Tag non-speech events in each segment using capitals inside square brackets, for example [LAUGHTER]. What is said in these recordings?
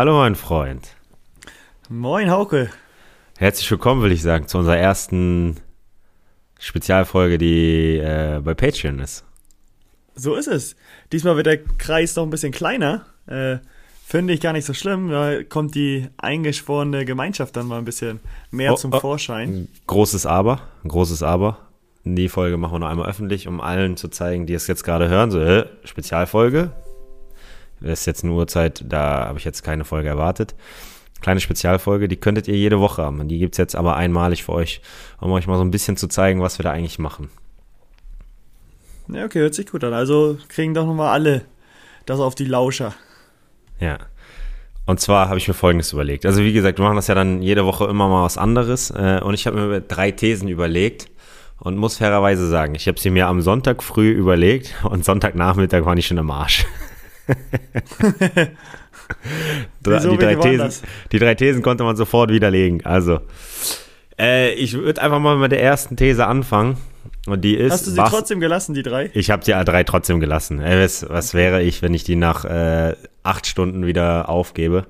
Hallo, mein Freund. Moin, Hauke. Herzlich willkommen, will ich sagen, zu unserer ersten Spezialfolge, die äh, bei Patreon ist. So ist es. Diesmal wird der Kreis noch ein bisschen kleiner. Äh, Finde ich gar nicht so schlimm. Da kommt die eingeschworene Gemeinschaft dann mal ein bisschen mehr Oh, zum oh. Vorschein. Großes Aber, großes Aber. Die Folge machen wir noch einmal öffentlich, um allen zu zeigen, die es jetzt gerade hören. So, äh, Spezialfolge. Das ist jetzt eine Uhrzeit, da habe ich jetzt keine Folge erwartet. Kleine Spezialfolge, die könntet ihr jede Woche haben. Die gibt es jetzt aber einmalig für euch, um euch mal so ein bisschen zu zeigen, was wir da eigentlich machen. Ja, okay, hört sich gut an. Also kriegen doch nochmal alle das auf die Lauscher. Ja. Und zwar habe ich mir Folgendes überlegt. Also wie gesagt, wir machen das ja dann jede Woche immer mal was anderes. Äh, und ich habe mir drei Thesen überlegt und muss fairerweise sagen, ich habe sie mir am Sonntag früh überlegt und Sonntagnachmittag war ich schon im Arsch. [LAUGHS] [LAUGHS] Wieso, die, drei Thesen, die drei Thesen konnte man sofort widerlegen. Also, äh, ich würde einfach mal mit der ersten These anfangen. Und die ist. Hast du sie was- trotzdem gelassen, die drei? ich habe die A3 trotzdem gelassen. Ey, was, was wäre ich, wenn ich die nach äh, acht Stunden wieder aufgebe?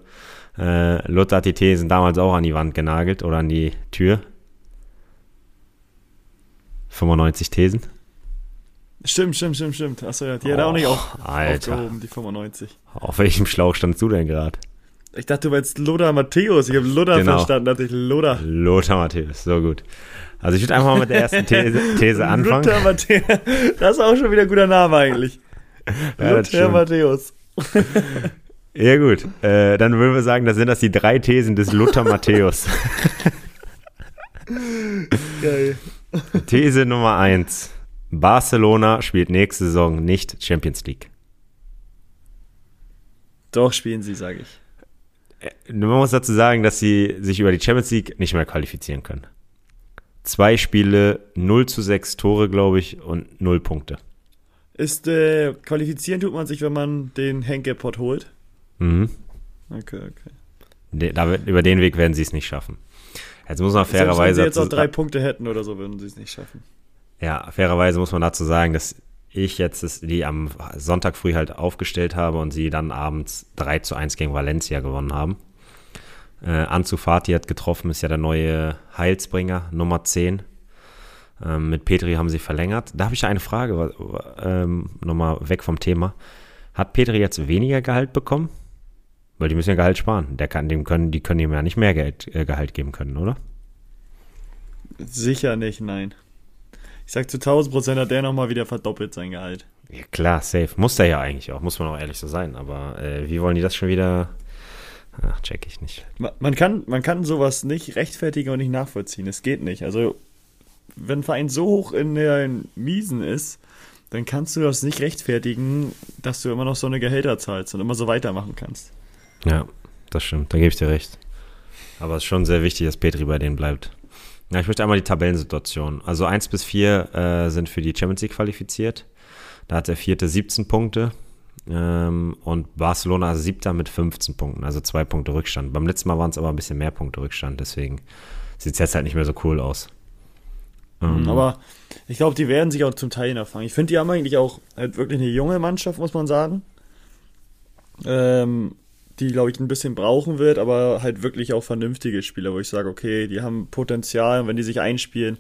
Äh, Luther hat die Thesen damals auch an die Wand genagelt oder an die Tür. 95 Thesen. Stimmt, stimmt, stimmt, stimmt. Achso, ja, die hat auch nicht auf, Oh, Alter. aufgehoben, die 95. Auf welchem Schlauch standst du denn gerade? Ich dachte, du meinst Lothar Matthäus. Ich habe Lothar Genau. verstanden, dachte ich Lothar. Lothar Matthäus, so gut. Also ich würde einfach mal mit der ersten These, [LAUGHS] These anfangen. Lothar Matthäus. Das ist auch schon wieder ein guter Name eigentlich. Ja, Lothar. Matthäus. [LAUGHS] Ja gut, äh, dann würden wir sagen, das sind das die drei Thesen des Luther Matthäus. [LAUGHS] Geil. These Nummer eins: Barcelona spielt nächste Saison nicht Champions League. Doch, spielen sie, sage ich. Man muss dazu sagen, dass sie sich über die Champions League nicht mehr qualifizieren können. Zwei Spiele, 0 zu 6 Tore, glaube ich, und 0 Punkte. Ist, äh, qualifizieren tut man sich, wenn man den Henke-Pot holt? Mhm. Okay, okay. De- Da, über den Weg werden sie es nicht schaffen. Jetzt muss man Selbst wenn fairerweise sie jetzt auch drei Punkte hätten oder so, würden sie es nicht schaffen. Ja, fairerweise muss man dazu sagen, dass ich jetzt die am Sonntag früh halt aufgestellt habe und sie dann abends 3 zu 1 gegen Valencia gewonnen haben. Äh, Ansu Fati hat getroffen, ist ja der neue Heilsbringer, Nummer 10. Ähm, mit Petri haben sie verlängert. Da habe ich eine Frage, ähm, nochmal weg vom Thema. Hat Petri jetzt weniger Gehalt bekommen? Weil die müssen ja Gehalt sparen. Der kann, dem können, die können ihm ja nicht mehr Geld, äh, Gehalt geben können, oder? Sicher nicht, nein. Ich sag zu 1000 Prozent hat der nochmal wieder verdoppelt sein Gehalt. Ja, klar, safe. Muss der ja eigentlich auch, muss man auch ehrlich so sein. Aber äh, wie wollen die das schon wieder? Ach, check ich nicht. Ma- Man kann, man kann sowas nicht rechtfertigen und nicht nachvollziehen. Es geht nicht. Also, wenn ein Verein so hoch in den Miesen ist, dann kannst du das nicht rechtfertigen, dass du immer noch so eine Gehälter zahlst und immer so weitermachen kannst. Ja, das stimmt, da gebe ich dir recht. Aber es ist schon sehr wichtig, dass Petri bei denen bleibt. Ja, ich möchte einmal die Tabellensituation. Also 1 bis 4 äh, sind für die Champions League qualifiziert. Da hat der vierte 17 Punkte. Ähm, und Barcelona ist siebter mit 15 Punkten, also zwei Punkte Rückstand. Beim letzten Mal waren es aber ein bisschen mehr Punkte Rückstand, deswegen sieht es jetzt halt nicht mehr so cool aus. Ähm, Aber ich glaube, die werden sich auch zum Teil noch fangen. Ich finde, die haben eigentlich auch halt wirklich eine junge Mannschaft, muss man sagen. Ähm, die, glaube ich, ein bisschen brauchen wird, aber halt wirklich auch vernünftige Spieler, wo ich sage, okay, die haben Potenzial und wenn die sich einspielen,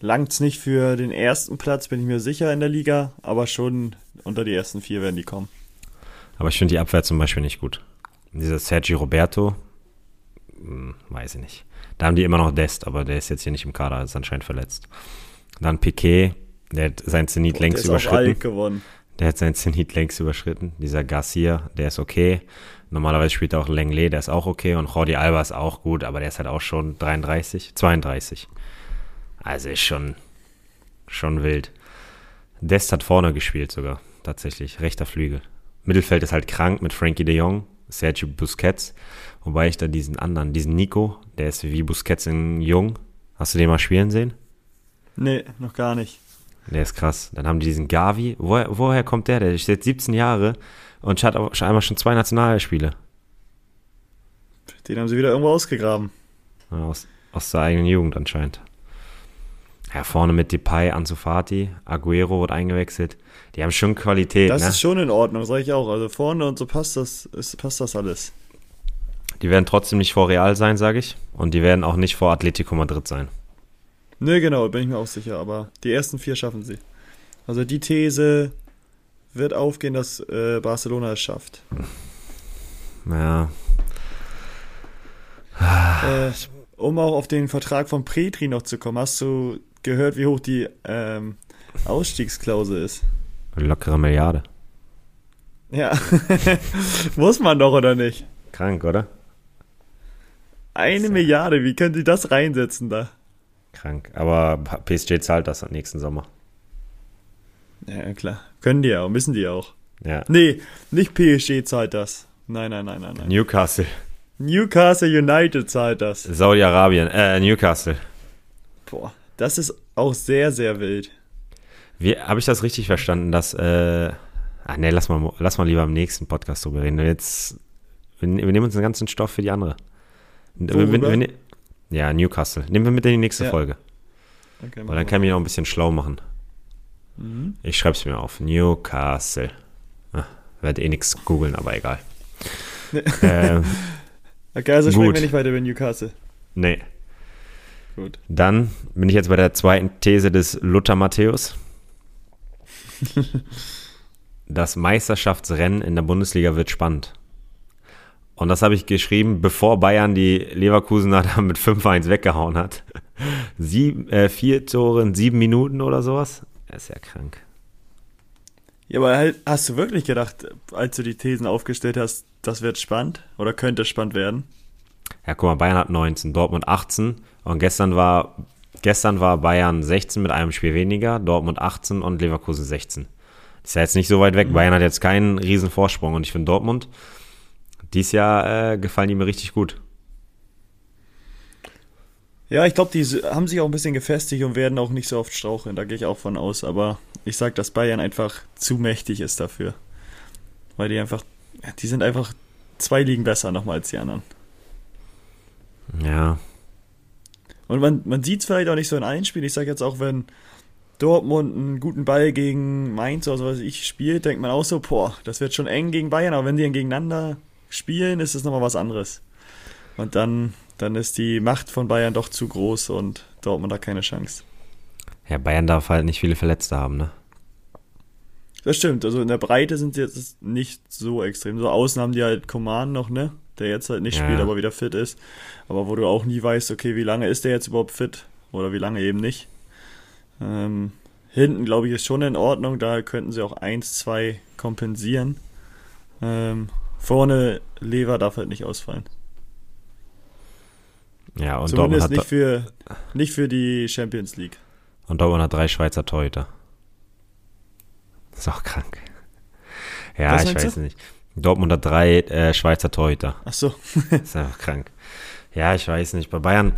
langt es nicht für den ersten Platz, bin ich mir sicher in der Liga, aber schon unter die ersten vier werden die kommen. Aber ich finde die Abwehr zum Beispiel nicht gut. Dieser Sergi Roberto, hm, weiß ich nicht. Da haben die immer noch Dest, aber der ist jetzt hier nicht im Kader, ist anscheinend verletzt. Dann Piquet, der hat sein Zenit Boah, längst der ist auch überschritten. alt geworden. Der hat sein Zenit längst überschritten. Dieser Garcia, der ist okay. Normalerweise spielt auch Lenglet, der ist auch okay. Und Jordi Alba ist auch gut, aber der ist halt auch schon 33, 32. Also ist schon, schon wild. Dest hat vorne gespielt sogar, tatsächlich. Rechter Flügel. Mittelfeld ist halt krank mit Frankie de Jong, Sergio Busquets. Wobei ich da diesen anderen, diesen Nico, der ist wie Busquets in Jung. Hast du den mal spielen sehen? Nee, noch gar nicht. Der ist krass. Dann haben die diesen Gavi. Woher, woher kommt der? Der ist jetzt 17 Jahre und hat auch schon einmal schon zwei Nationalspiele. Den haben sie wieder irgendwo ausgegraben. Aus, aus der eigenen Jugend anscheinend. Ja, vorne mit Depay, Ansu Fati, Aguero wird eingewechselt. Die haben schon Qualität, Das ne? ist schon in Ordnung, sage ich auch. Also vorne und so passt das, ist, passt das alles. Die werden trotzdem nicht vor Real sein, sage ich. Und die werden auch nicht vor Atletico Madrid sein. Ne, genau, bin ich mir auch sicher. Aber die ersten vier schaffen sie. Also die These wird aufgehen, dass äh, Barcelona es schafft. Ja. Äh, um auch auf den Vertrag von Petri noch zu kommen, hast du gehört, wie hoch die ähm, Ausstiegsklausel ist? Lockere Milliarde. Ja. [LAUGHS] Muss man doch, oder nicht? Krank, oder? Eine Milliarde, wie können die das reinsetzen da? Krank. Aber PSG zahlt das nächsten Sommer. Ja, klar. Können die auch, müssen die auch. Ja. Nee, nicht PSG zahlt das. Nein, nein, nein, nein, nein. Newcastle. Newcastle United zahlt das. Saudi-Arabien. Äh, Newcastle. Boah, das ist auch sehr, sehr wild. Wie, habe ich das richtig verstanden, dass, äh, ah, nee, lass mal, lass mal lieber im nächsten Podcast drüber reden. Jetzt, wir, wir nehmen uns den ganzen Stoff für die andere. Wir, wir, wir, ja, Newcastle. Nehmen wir mit in die nächste Ja. Folge. Okay, Weil dann kann ich mich noch ein bisschen schlau machen. Mhm. Ich schreibe es mir auf. Newcastle. Ah, werde eh nichts googeln, aber egal. äh, [LAUGHS] Okay, also sprechen Gut. wir nicht weiter über Newcastle. nee. Gut. Dann bin ich jetzt bei der zweiten These des Luther Matthäus. [LAUGHS] Das Meisterschaftsrennen in der Bundesliga wird spannend. Und das habe ich geschrieben, bevor Bayern die Leverkusener [LAUGHS] da mit 5-1 weggehauen hat. Sieben, äh, vier Tore in sieben Minuten oder sowas. Das ist ja krank. Ja, aber halt, hast du wirklich gedacht, als du die Thesen aufgestellt hast, das wird spannend oder könnte spannend werden? Ja, guck mal, Bayern hat 19, Dortmund 18 und gestern war, gestern war Bayern 16 mit einem Spiel weniger, Dortmund 18 und Leverkusen 16. Das ist ja jetzt nicht so weit weg. Bayern hat jetzt keinen riesen Vorsprung und ich finde Dortmund, dies Jahr äh, gefallen die mir richtig gut. Ja, ich glaube, die haben sich auch ein bisschen gefestigt und werden auch nicht so oft straucheln. Da gehe ich auch von aus. Aber ich sag, dass Bayern einfach zu mächtig ist dafür. Weil die einfach, die sind einfach zwei Ligen besser nochmal als die anderen. Ja, Und man, man sieht es vielleicht auch nicht so in allen Spielen. Ich sage jetzt auch, wenn Dortmund einen guten Ball gegen Mainz oder so was ich spielt, denkt man auch so, boah, das wird schon eng gegen Bayern. Aber wenn die dann gegeneinander spielen, ist es nochmal was anderes. Und dann, dann ist die Macht von Bayern doch zu groß und Dortmund hat keine Chance. ja, Bayern darf halt nicht viele Verletzte haben, ne? Das stimmt, also in der Breite sind sie jetzt nicht so extrem. So Ausnahmen, die halt Coman noch, ne? Der jetzt halt nicht Ja. spielt, aber wieder fit ist. Aber wo du auch nie weißt, okay, wie lange ist der jetzt überhaupt fit? Oder wie lange eben nicht. Ähm, hinten, glaube ich, ist schon in Ordnung. Da könnten sie auch 1, 2 kompensieren. Ähm, vorne, Lever darf halt nicht ausfallen. Ja, und Dortmund, Zumindest hat, nicht für, nicht für die Champions League. und Dortmund hat drei Schweizer Torhüter. Ist auch krank. Ja, Was ich weiß nicht. Dortmund hat drei äh, Schweizer Torhüter. Ach so. [LAUGHS] ist einfach krank. Ja, ich weiß nicht. Bei Bayern,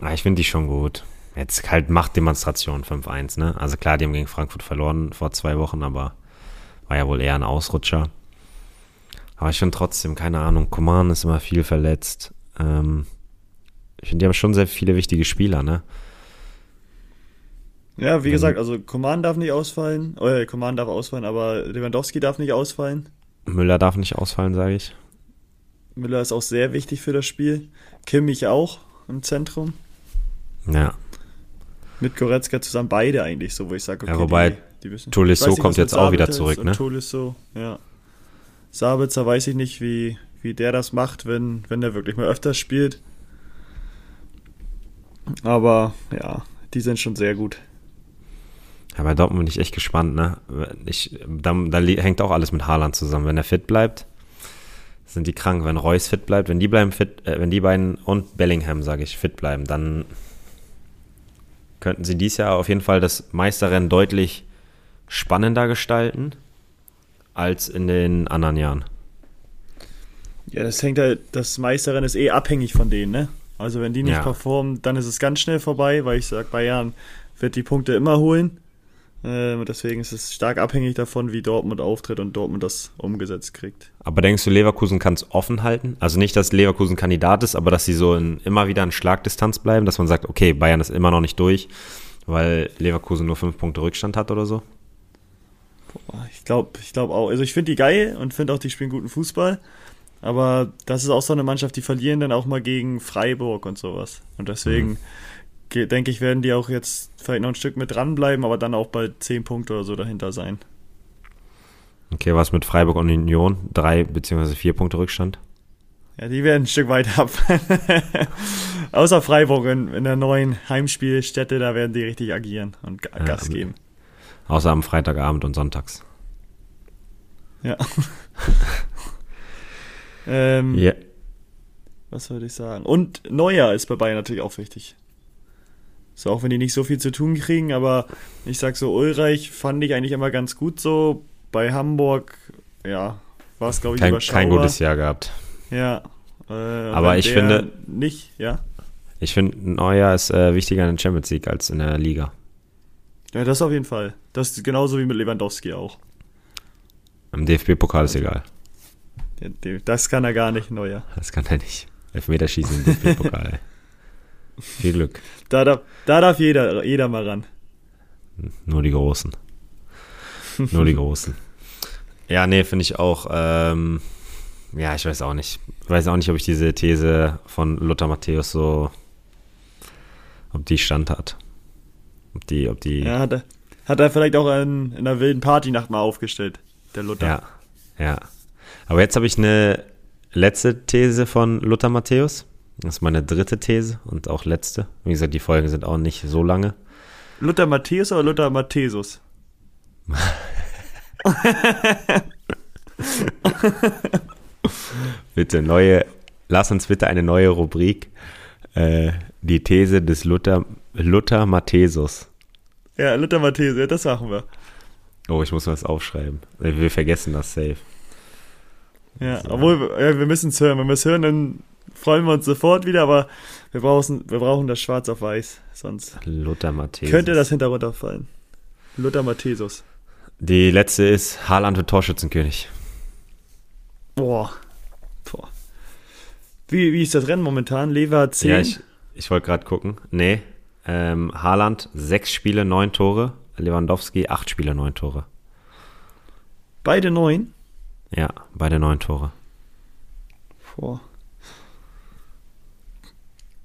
ah, ich finde die schon gut. Jetzt halt Machtdemonstration 5-1, ne? Also klar, die haben gegen Frankfurt verloren vor zwei Wochen, aber war ja wohl eher ein Ausrutscher. Aber ich finde trotzdem, keine Ahnung, Coman ist immer viel verletzt. Ähm, ich finde, die haben schon sehr viele wichtige Spieler, ne? Ja, wie Wenn- gesagt, also Coman darf nicht ausfallen. Äh, Coman darf ausfallen, aber Lewandowski darf nicht ausfallen. Müller darf nicht ausfallen, sage ich. Müller ist auch sehr wichtig für das Spiel. Kimmich auch im Zentrum. Ja. Mit Goretzka zusammen beide eigentlich, so wo ich sage, okay, Ja, wobei die, die müssen. Tolisso nicht, kommt jetzt auch wieder zurück, ne? Tolisso, ja. Sabitzer weiß ich nicht, wie, wie der das macht, wenn, wenn der wirklich mal öfters spielt. Aber ja, die sind schon sehr gut. Ja, bei Dortmund bin ich echt gespannt, ne? Ich, da, da hängt auch alles mit Haaland zusammen. Wenn er fit bleibt, sind die krank. Wenn Reus fit bleibt, wenn die bleiben fit, äh, wenn die beiden und Bellingham, sage ich, fit bleiben, dann könnten sie dies Jahr auf jeden Fall das Meisterrennen deutlich spannender gestalten als in den anderen Jahren. Ja, das hängt halt, das Meisterrennen ist eh abhängig von denen, ne? Also wenn die nicht Ja. performen, dann ist es ganz schnell vorbei, weil ich sag, Bayern wird die Punkte immer holen. Ähm, deswegen ist es stark abhängig davon, wie Dortmund auftritt und Dortmund das umgesetzt kriegt. Aber denkst du, Leverkusen kann es offen halten? Also nicht, dass Leverkusen Kandidat ist, aber dass sie so in, immer wieder in Schlagdistanz bleiben, dass man sagt, okay, Bayern ist immer noch nicht durch, weil Leverkusen nur fünf Punkte Rückstand hat oder so? Boah, Ich glaube ich glaub auch. Also ich finde die geil und finde auch, die spielen guten Fußball. Aber das ist auch so eine Mannschaft, die verlieren dann auch mal gegen Freiburg und sowas. Und deswegen mhm. denke ich, werden die auch jetzt vielleicht noch ein Stück mit dranbleiben, aber dann auch bald 10 Punkte oder so dahinter sein. Okay, was mit Freiburg und Union? Drei beziehungsweise vier Punkte Rückstand? Ja, die werden ein Stück weiter ab. [LAUGHS] Außer Freiburg in, in, der neuen Heimspielstätte, da werden die richtig agieren und Gas ja, geben. Außer am Freitagabend und sonntags. Ja. [LAUGHS] ähm, yeah. Was würde ich sagen? Und Neuer ist bei Bayern natürlich auch wichtig. So, auch wenn die nicht so viel zu tun kriegen, aber ich sag so, Ulreich fand ich eigentlich immer ganz gut so. Bei Hamburg, ja, war es, glaube ich, kein, überschaubar. Kein gutes Jahr gehabt. Ja. Äh, aber ich finde. Nicht, ja. Ich finde, Neuer ist äh, wichtiger in der Champions League als in der Liga. Ja, das auf jeden Fall. Das ist genauso wie mit Lewandowski auch. Im DFB-Pokal ist egal. Das kann er gar nicht, Neuer. Das kann er nicht. Elfmeterschießen im DFB-Pokal. [LAUGHS] Viel Glück. Da darf, da darf jeder, jeder mal ran. Nur die Großen. [LAUGHS] Nur die Großen. Ja, nee, finde ich auch. Ähm, ja, ich weiß auch nicht. Ich weiß auch nicht, ob ich diese These von Lothar Matthäus so, ob die Stand hat. Ob die, ob die. Ja, hat er, hat er vielleicht auch in, in einer wilden Partynacht mal aufgestellt, der Luther. Ja, ja. Aber jetzt habe ich eine letzte These von Luther Matthäus. Das ist meine dritte These und auch letzte. Wie gesagt, die Folgen sind auch nicht so lange. Luther Matthäus oder Luther Matthäus? [LAUGHS] bitte neue, lass uns bitte eine neue Rubrik. Äh, die These des Luther, Luther Matthäus. Ja, Luther Matthäus, ja, das machen wir. Oh, ich muss was aufschreiben. Wir vergessen das safe. Ja, so. obwohl, ja, wir müssen es hören. Wenn wir es hören, dann freuen wir uns sofort wieder, aber wir brauchen, wir brauchen das schwarz auf weiß, sonst Luther Matthäus. könnte das hinterunter fallen. Luther Matthäus. Die letzte ist Haaland wird Torschützenkönig. Boah. Boah. Wie, wie ist das Rennen momentan? Lever 10? Ja, ich, ich wollte gerade gucken. Nee. Ähm, Haaland, sechs Spiele, neun Tore. Lewandowski, acht Spiele, neun Tore. Beide neun? Ja, beide neun Tore. Boah.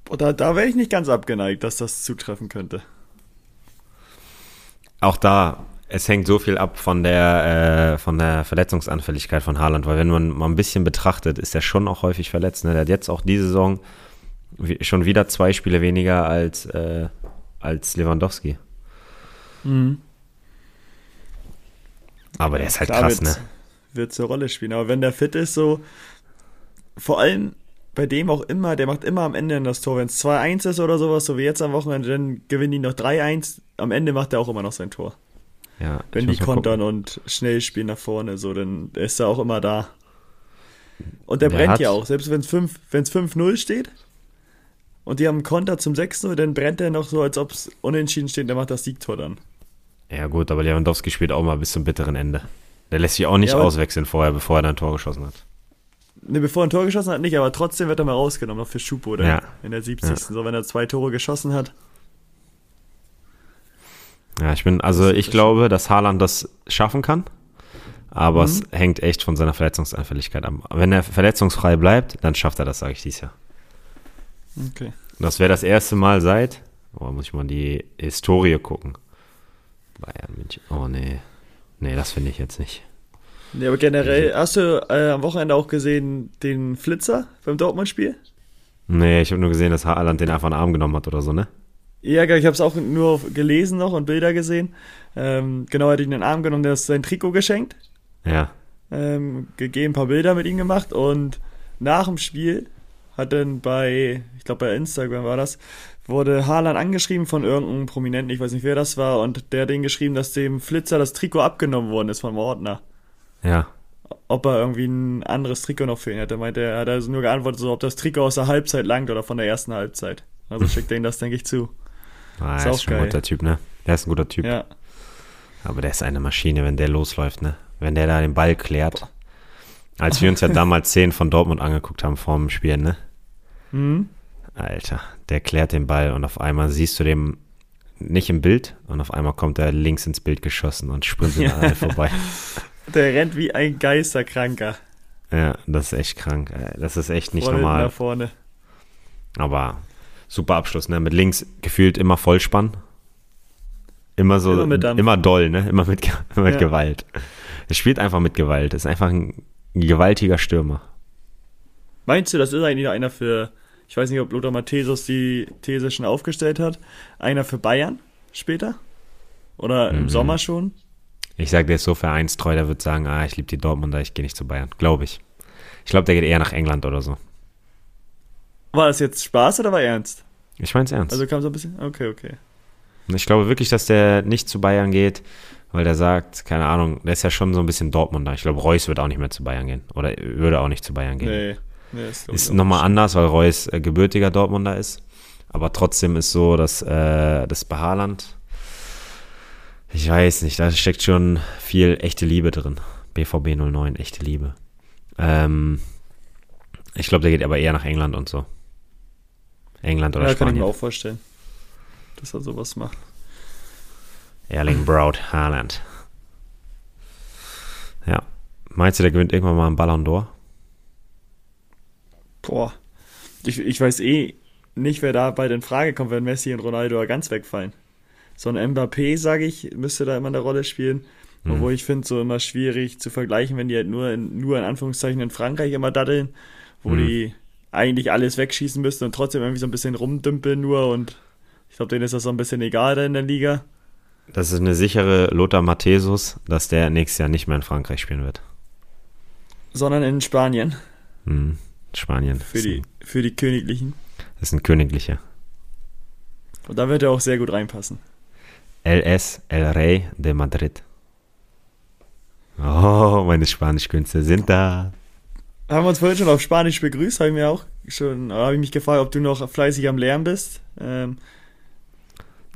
Boah da, da wäre ich nicht ganz abgeneigt, dass das zutreffen könnte. Auch da es hängt so viel ab von der, äh, von der Verletzungsanfälligkeit von Haaland, weil wenn man mal ein bisschen betrachtet, ist er schon auch häufig verletzt. Ne? Der hat jetzt auch diese Saison schon wieder zwei Spiele weniger als, äh, als Lewandowski. Mhm. Aber der ist halt Klar, krass, ne? Wird zur Rolle spielen. Aber wenn der fit ist, so vor allem bei dem auch immer, der macht immer am Ende das Tor. Wenn es 2-1 ist oder sowas, so wie jetzt am Wochenende, dann gewinnen die noch 3-1. Am Ende macht er auch immer noch sein Tor. Ja, Wenn die kontern und schnell spielen nach vorne, so, dann ist er auch immer da. Und der, der brennt ja auch, selbst wenn es 5-0 steht und die haben einen Konter zum 6-0, dann brennt er noch so, als ob es unentschieden steht, der macht das Siegtor dann. Ja, gut, aber Lewandowski spielt auch mal bis zum bitteren Ende. Der lässt sich auch nicht ja, auswechseln vorher, bevor er dann ein Tor geschossen hat. Ne, bevor er ein Tor geschossen hat, nicht, aber trotzdem wird er mal rausgenommen, noch für Schupo dann ja. in der 70. Ja. So, wenn er zwei Tore geschossen hat. Ja, ich bin, also ich glaube, dass Haaland das schaffen kann, aber mhm. es hängt echt von seiner Verletzungsanfälligkeit ab. Wenn er verletzungsfrei bleibt, dann schafft er das, sage ich dies Jahr. Okay. Das wäre das erste Mal seit, oh, muss ich mal die Historie gucken. Bayern München, oh nee, nee, das finde ich jetzt nicht. Nee, aber generell, hast du äh, am Wochenende auch gesehen den Flitzer beim Dortmund-Spiel? Nee, ich habe nur gesehen, dass Haaland den einfach in den Arm genommen hat oder so, ne? Ja, ich habe es auch nur gelesen noch und Bilder gesehen. Ähm, genau, er hat ihn in den Arm genommen, der hat sein Trikot geschenkt. Ja. Ähm, gegeben, ein paar Bilder mit ihm gemacht und nach dem Spiel hat dann bei, ich glaube bei Instagram war das, wurde Haaland angeschrieben von irgendeinem Prominenten, ich weiß nicht wer das war, und der hat ihn geschrieben, dass dem Flitzer das Trikot abgenommen worden ist vom Ordner. Ja. Ob er irgendwie ein anderes Trikot noch für ihn hätte. Meinte er, hat also nur geantwortet, so ob das Trikot aus der Halbzeit langt oder von der ersten Halbzeit. Also schickt er ihn das, denke ich, zu. Ah, ist, ist schon geil. ein guter Typ, ne? Der ist ein guter Typ. Ja. Aber der ist eine Maschine, wenn der losläuft, ne? Wenn der da den Ball klärt. Als wir uns ja damals 10 von Dortmund angeguckt haben vor dem Spiel, ne? Mhm. Alter, der klärt den Ball und auf einmal siehst du dem nicht im Bild und auf einmal kommt er links ins Bild geschossen und sprintet ja. an alle [LAUGHS] vorbei. Der rennt wie ein Geisterkranker. Ja, das ist echt krank. Das ist echt nicht Vorne, normal. Nach vorne. Aber super Abschluss, ne? Mit links gefühlt immer Vollspann. Immer so, Immer immer doll, ne? Immer mit, [LAUGHS] immer mit Ja. Gewalt. Er spielt einfach mit Gewalt. Ist einfach ein gewaltiger Stürmer. Meinst du, das ist eigentlich einer für, ich weiß nicht, ob Lothar Matthäus die These schon aufgestellt hat, einer für Bayern später? Oder im Mhm. Sommer schon? Ich sag, der ist so vereinstreu, der wird sagen, ah, ich liebe die Dortmunder, ich gehe nicht zu Bayern. Glaube ich. Ich glaube, der geht eher nach England oder so. War das jetzt Spaß oder war ernst? Ich mein's ernst. Also kam so ein bisschen, okay, okay. Und ich glaube wirklich, dass der nicht zu Bayern geht, weil der sagt, keine Ahnung, der ist ja schon so ein bisschen Dortmunder. Ich glaube, Reus wird auch nicht mehr zu Bayern gehen. Oder würde auch nicht zu Bayern gehen. Nee. nee ist Ist nochmal anders, weil Reus äh, gebürtiger Dortmunder ist. Aber trotzdem ist so, dass äh, das bei Haaland, ich weiß nicht, da steckt schon viel echte Liebe drin. BVB 09, echte Liebe. Ähm, ich glaube, der geht aber eher nach England und so. England oder Ja, kann ich mir Spanien. auch vorstellen, dass er sowas macht. Erling Braut Haaland. Ja. Meinst du, der gewinnt irgendwann mal einen Ballon d'Or? Boah. Ich, ich weiß eh nicht, wer da bald in Frage kommt, wenn Messi und Ronaldo ganz wegfallen. So ein Mbappé, sage ich, müsste da immer eine Rolle spielen. Mhm. Obwohl ich finde, so immer schwierig zu vergleichen, wenn die halt nur in, nur in Anführungszeichen in Frankreich immer daddeln, wo Mhm. die eigentlich alles wegschießen müssten und trotzdem irgendwie so ein bisschen rumdümpeln nur und ich glaube, denen ist das so ein bisschen egal da in der Liga. Das ist eine sichere Lothar Matthäus, dass der nächstes Jahr nicht mehr in Frankreich spielen wird. Sondern in Spanien Hm. Spanien. für die, für die Königlichen. ist ein königlicher. Und da wird er auch sehr gut reinpassen. LS El Rey de Madrid. Oh, meine Spanischkünste sind da. Haben wir uns vorhin schon auf Spanisch begrüßt, habe ich mir auch schon, habe ich mich gefragt, ob du noch fleißig am Lernen bist. Ähm,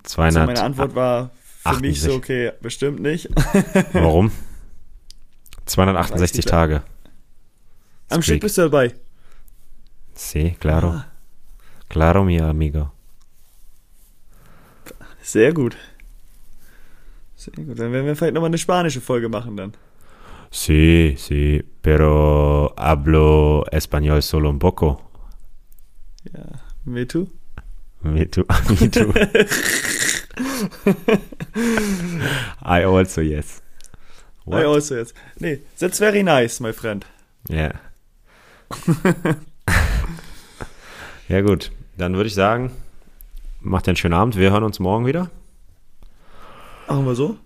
so 200. meine Antwort war für mich 68. so, okay, bestimmt nicht. [LAUGHS] Warum? 268 Weiß ich Tage. Am Stück bist du dabei. Sí, claro. Ah, Claro, mi amigo. sehr gut. Sehr gut. Dann werden wir vielleicht nochmal eine spanische Folge machen dann. Sí, sí, pero hablo español solo un poco. Ja. Me too? Me too. [LAUGHS] Me too. [LAUGHS] [LAUGHS] I also, yes. I also jetzt. Nee, that's very nice, my friend. Ja. [LAUGHS] ja, gut. Dann würde ich sagen, macht einen schönen Abend. Wir hören uns morgen wieder. Machen wir so?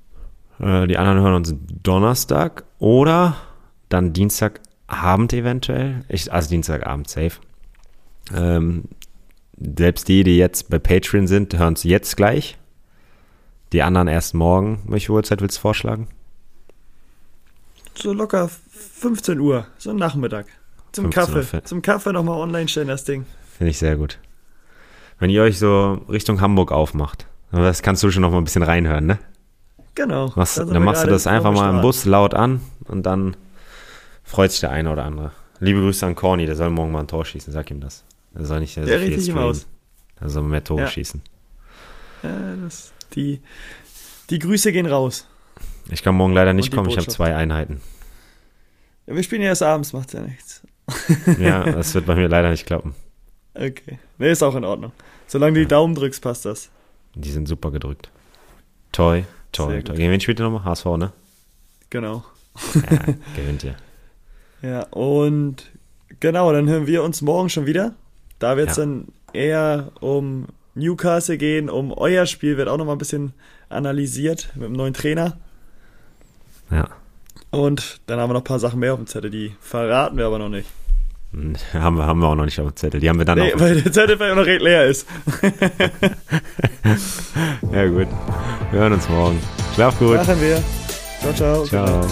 Äh, die anderen hören uns Donnerstag oder dann Dienstagabend eventuell. Ich, also Dienstagabend safe. Ähm, selbst die, die jetzt bei Patreon sind, hören es jetzt gleich. Die anderen erst morgen. Welche Uhrzeit willst du vorschlagen? So locker 15 Uhr, so Nachmittag. Zum 15 Uhr, Kaffee. fe- Zum Kaffee nochmal online stellen, das Ding. Finde ich sehr gut. Wenn ihr euch so Richtung Hamburg aufmacht, das kannst du schon noch mal ein bisschen reinhören, ne? Genau. Machst, dann machst du das einfach mal im. Bus laut an und dann freut sich der eine oder andere. Liebe Grüße an Corny, der soll morgen mal ein Tor schießen, sag ihm das. Er soll nicht so Der viel streamen. Aus. Er soll mehr Tore Ja. schießen. Ja, das, die, die Grüße gehen raus. Ich kann morgen leider nicht kommen, ich habe Botschaft. zwei Einheiten. Ja, wir spielen ja erst abends, macht ja nichts. [LAUGHS] Ja, das wird bei mir leider nicht klappen. Okay. Nee, ist auch in Ordnung. Solange du die Daumen drückst, passt das. Die sind super gedrückt. Toi, toi, toi. Gegen wen spielt ihr nochmal? HSV, ne? Genau. Ja, [LAUGHS] gewinnt ihr. Ja, und genau, dann hören wir uns morgen schon wieder. Da wird es Ja. dann eher um Newcastle gehen, um euer Spiel wird auch nochmal ein bisschen analysiert mit dem neuen Trainer. Ja. Und dann haben wir noch ein paar Sachen mehr auf dem Zettel, die verraten wir aber noch nicht. [LAUGHS] Haben wir, haben wir auch noch nicht auf dem Zettel. Die haben wir dann Nee, weil der Zettel vielleicht auch noch recht leer ist. [LAUGHS] Ja, gut. Wir hören uns morgen. Schlaf gut. Machen wir. Ciao, ciao. Ciao.